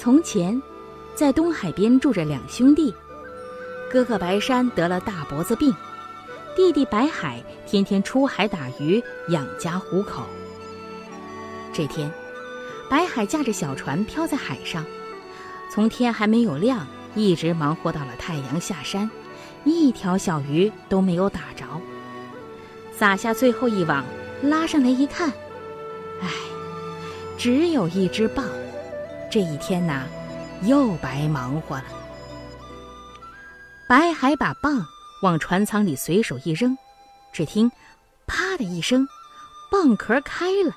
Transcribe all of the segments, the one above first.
从前，在东海边住着两兄弟，哥哥白山得了大脖子病，弟弟白海天天出海打鱼养家糊口。这天，白海驾着小船漂在海上，从天还没有亮，一直忙活到了太阳下山。一条小鱼都没有打着，撒下最后一网，拉上来一看，唉，只有一只蚌。这一天呐，又白忙活了。白海把蚌往船舱里随手一扔，只听“啪”的一声，蚌壳开了，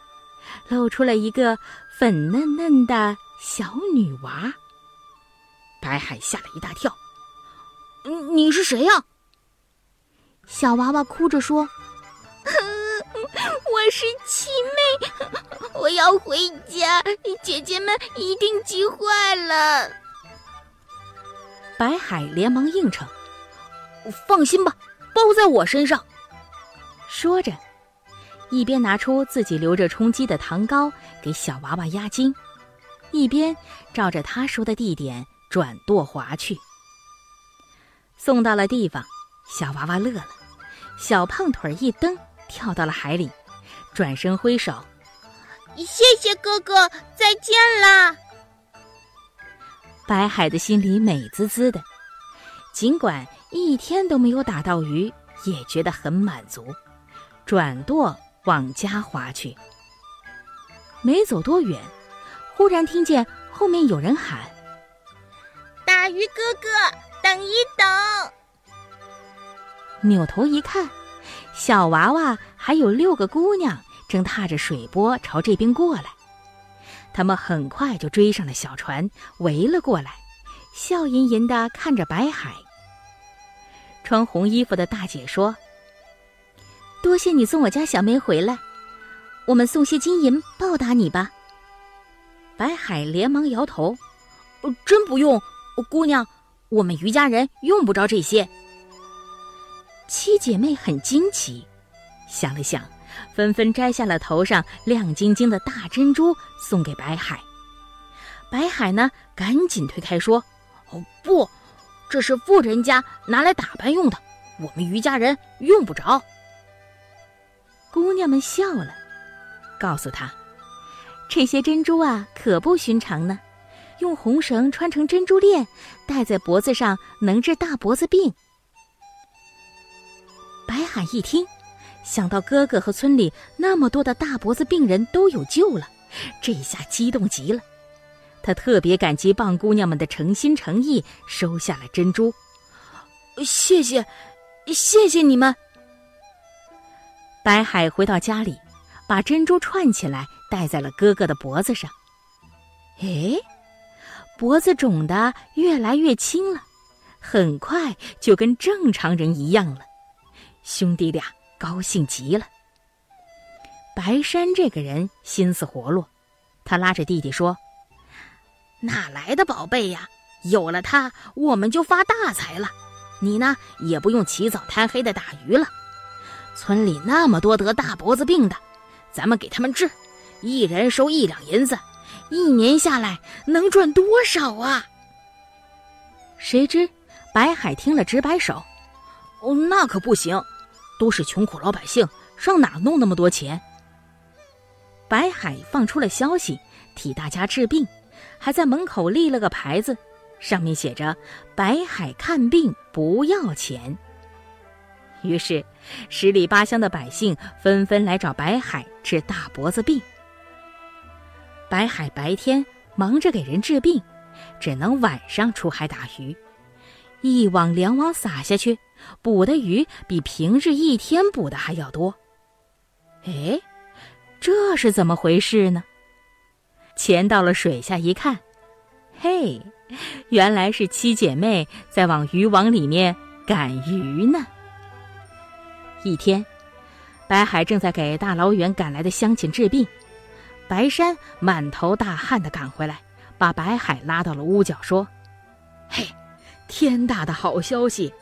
露出了一个粉嫩嫩的小女娃。白海吓了一大跳。你是谁呀？小娃娃哭着说：“我是七妹，我要回家，姐姐们一定急坏了。”白海连忙应承：“放心吧，包在我身上。”说着，一边拿出自己留着充饥的糖糕给小娃娃压惊，一边照着他说的地点转舵划去。送到了地方，小娃娃乐了，小胖腿一蹬，跳到了海里，转身挥手：“谢谢哥哥，再见啦！”白海的心里美滋滋的，尽管一天都没有打到鱼，也觉得很满足，转舵往家划去。没走多远，忽然听见后面有人喊：“大鱼哥哥！”等一等！扭头一看，小娃娃还有六个姑娘正踏着水波朝这边过来。他们很快就追上了小船，围了过来，笑吟吟的看着白海。穿红衣服的大姐说：“多谢你送我家小妹回来，我们送些金银报答你吧。”白海连忙摇头：“真不用，姑娘。”我们余家人用不着这些。七姐妹很惊奇，想了想，纷纷摘下了头上亮晶晶的大珍珠，送给白海。白海呢，赶紧推开说：“哦，不，这是富人家拿来打扮用的，我们余家人用不着。”姑娘们笑了，告诉他：“这些珍珠啊，可不寻常呢。”用红绳穿成珍珠链，戴在脖子上，能治大脖子病。白海一听，想到哥哥和村里那么多的大脖子病人都有救了，这下激动极了。他特别感激棒姑娘们的诚心诚意，收下了珍珠。谢谢，谢谢你们。白海回到家里，把珍珠串起来，戴在了哥哥的脖子上。哎。脖子肿的越来越轻了，很快就跟正常人一样了。兄弟俩高兴极了。白山这个人心思活络，他拉着弟弟说：“哪来的宝贝呀？有了它，我们就发大财了。你呢，也不用起早贪黑的打鱼了。村里那么多得大脖子病的，咱们给他们治，一人收一两银子。”一年下来能赚多少啊？谁知白海听了直摆手：“哦，那可不行，都是穷苦老百姓，上哪弄那么多钱？”白海放出了消息，替大家治病，还在门口立了个牌子，上面写着“白海看病不要钱”。于是，十里八乡的百姓纷纷来找白海治大脖子病。白海白天忙着给人治病，只能晚上出海打鱼。一网两网撒下去，捕的鱼比平日一天捕的还要多。哎，这是怎么回事呢？潜到了水下一看，嘿，原来是七姐妹在往渔网里面赶鱼呢。一天，白海正在给大老远赶来的乡亲治病，白山满头大汗的赶回来，把白海拉到了屋角，说：“嘿。”天大的好消息！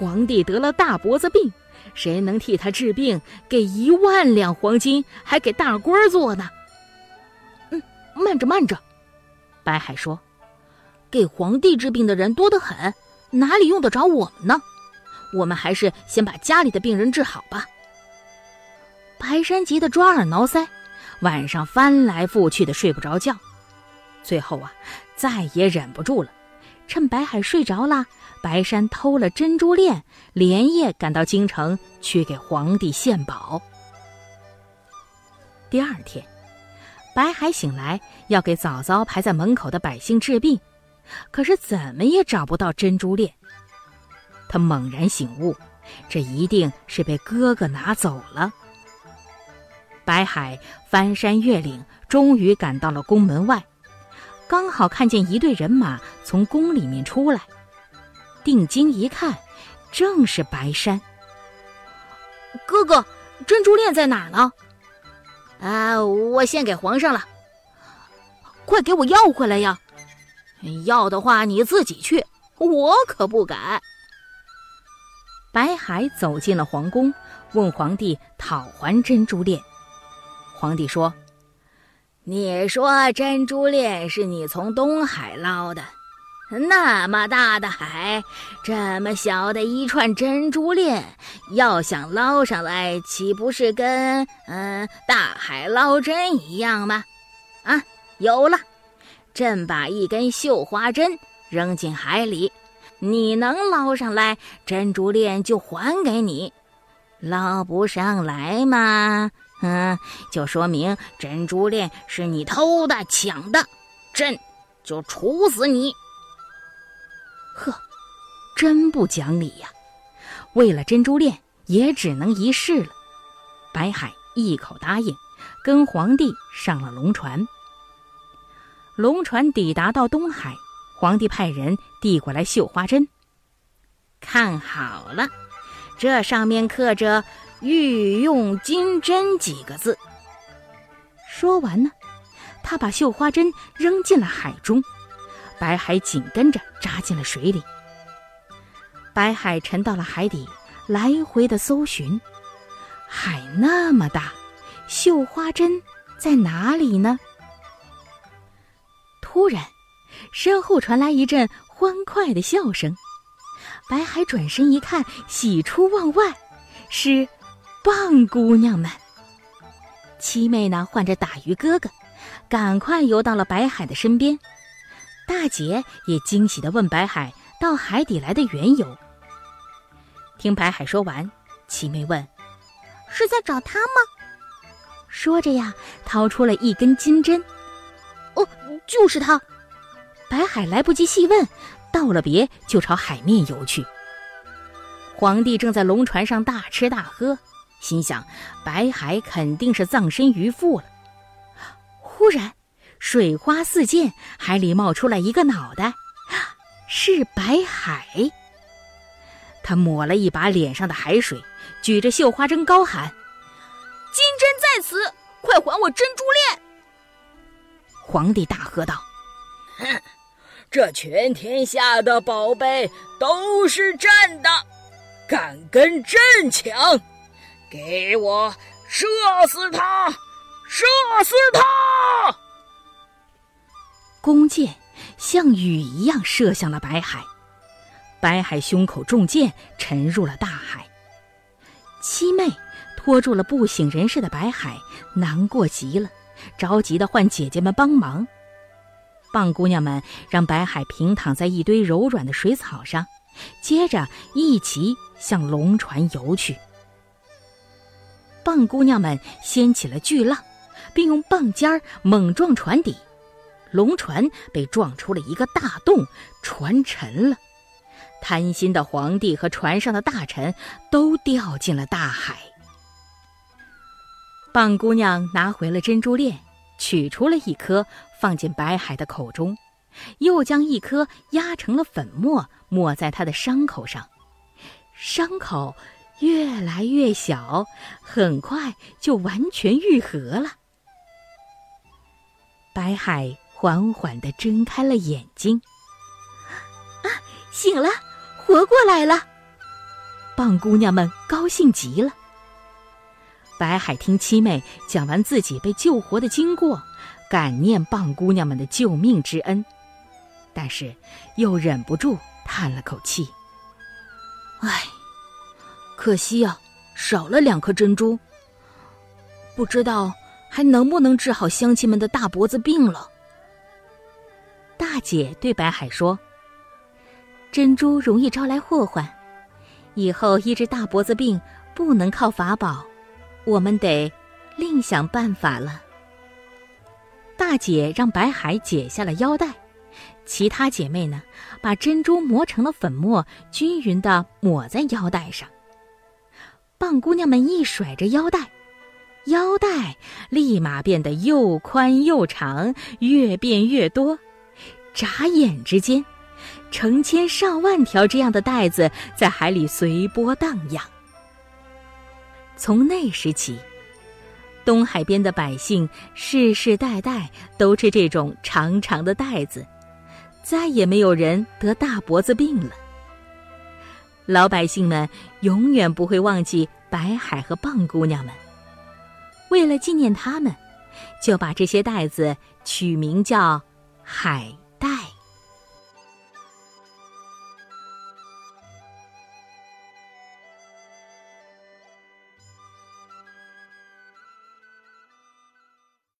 皇帝得了大脖子病，谁能替他治病？给一万两黄金，还给大官做呢。嗯，慢着慢着，白海说：“给皇帝治病的人多得很，哪里用得着我们呢？我们还是先把家里的病人治好吧。”白山急得抓耳挠腮，晚上翻来覆去的睡不着觉，最后啊，再也忍不住了。趁白海睡着了，白山偷了珍珠链，连夜赶到京城去给皇帝献宝。第二天，白海醒来要给早早排在门口的百姓治病，可是怎么也找不到珍珠链。他猛然醒悟，这一定是被哥哥拿走了。白海翻山越岭，终于赶到了宫门外。刚好看见一队人马从宫里面出来，定睛一看，正是白山。哥哥，珍珠链在哪儿呢？啊，我献给皇上了，快给我要回来呀！要的话你自己去，我可不敢。白海走进了皇宫，问皇帝讨还珍珠链。皇帝说。你说珍珠链是你从东海捞的，那么大的海，这么小的一串珍珠链，要想捞上来，岂不是跟嗯大海捞针一样吗？啊，有了，朕把一根绣花针扔进海里，你能捞上来，珍珠链就还给你；捞不上来吗？嗯，就说明珍珠链是你偷的、抢的，朕就处死你。呵，真不讲理呀！为了珍珠链，也只能一试了。白海一口答应，跟皇帝上了龙船。龙船抵达到东海，皇帝派人递过来绣花针，看好了，这上面刻着。御用金针几个字。说完呢，他把绣花针扔进了海中，白海紧跟着扎进了水里。白海沉到了海底，来回的搜寻。海那么大，绣花针在哪里呢？突然，身后传来一阵欢快的笑声。白海转身一看，喜出望外，是。棒姑娘们，七妹呢唤着打鱼哥哥，赶快游到了白海的身边。大姐也惊喜的问白海到海底来的缘由。听白海说完，七妹问：“是在找他吗？”说着呀，掏出了一根金针。哦，就是他。白海来不及细问，道了别就朝海面游去。皇帝正在龙船上大吃大喝。心想，白海肯定是葬身鱼腹了。忽然，水花四溅，海里冒出来一个脑袋，是白海。他抹了一把脸上的海水，举着绣花针高喊：“金针在此，快还我珍珠链！”皇帝大喝道：“哼，这全天下的宝贝都是朕的，敢跟朕抢！”给我射死他！射死他！弓箭像雨一样射向了白海，白海胸口中箭，沉入了大海。七妹拖住了不省人事的白海，难过极了，着急的唤姐姐们帮忙。棒姑娘们让白海平躺在一堆柔软的水草上，接着一起向龙船游去。棒姑娘们掀起了巨浪，并用棒尖儿猛撞船底，龙船被撞出了一个大洞，船沉了。贪心的皇帝和船上的大臣都掉进了大海。蚌姑娘拿回了珍珠链，取出了一颗，放进白海的口中，又将一颗压成了粉末，抹在他的伤口上，伤口越来越小，很快就完全愈合了。白海缓缓地睁开了眼睛，啊，醒了！活过来了，棒姑娘们高兴极了。白海听七妹讲完自己被救活的经过，感念棒姑娘们的救命之恩，但是又忍不住叹了口气：“唉，可惜呀，少了两颗珍珠，不知道还能不能治好乡亲们的大脖子病了。”大姐对白海说。珍珠容易招来祸患，以后医治大脖子病不能靠法宝，我们得另想办法了。大姐让白海解下了腰带，其他姐妹呢，把珍珠磨成了粉末，均匀的抹在腰带上。棒姑娘们一甩着腰带，腰带立马变得又宽又长，越变越多，眨眼之间。成千上万条这样的带子在海里随波荡漾。从那时起，东海边的百姓世世代代都吃这种长长的带子，再也没有人得大脖子病了。老百姓们永远不会忘记白海和蚌姑娘们，为了纪念他们，就把这些带子取名叫海带。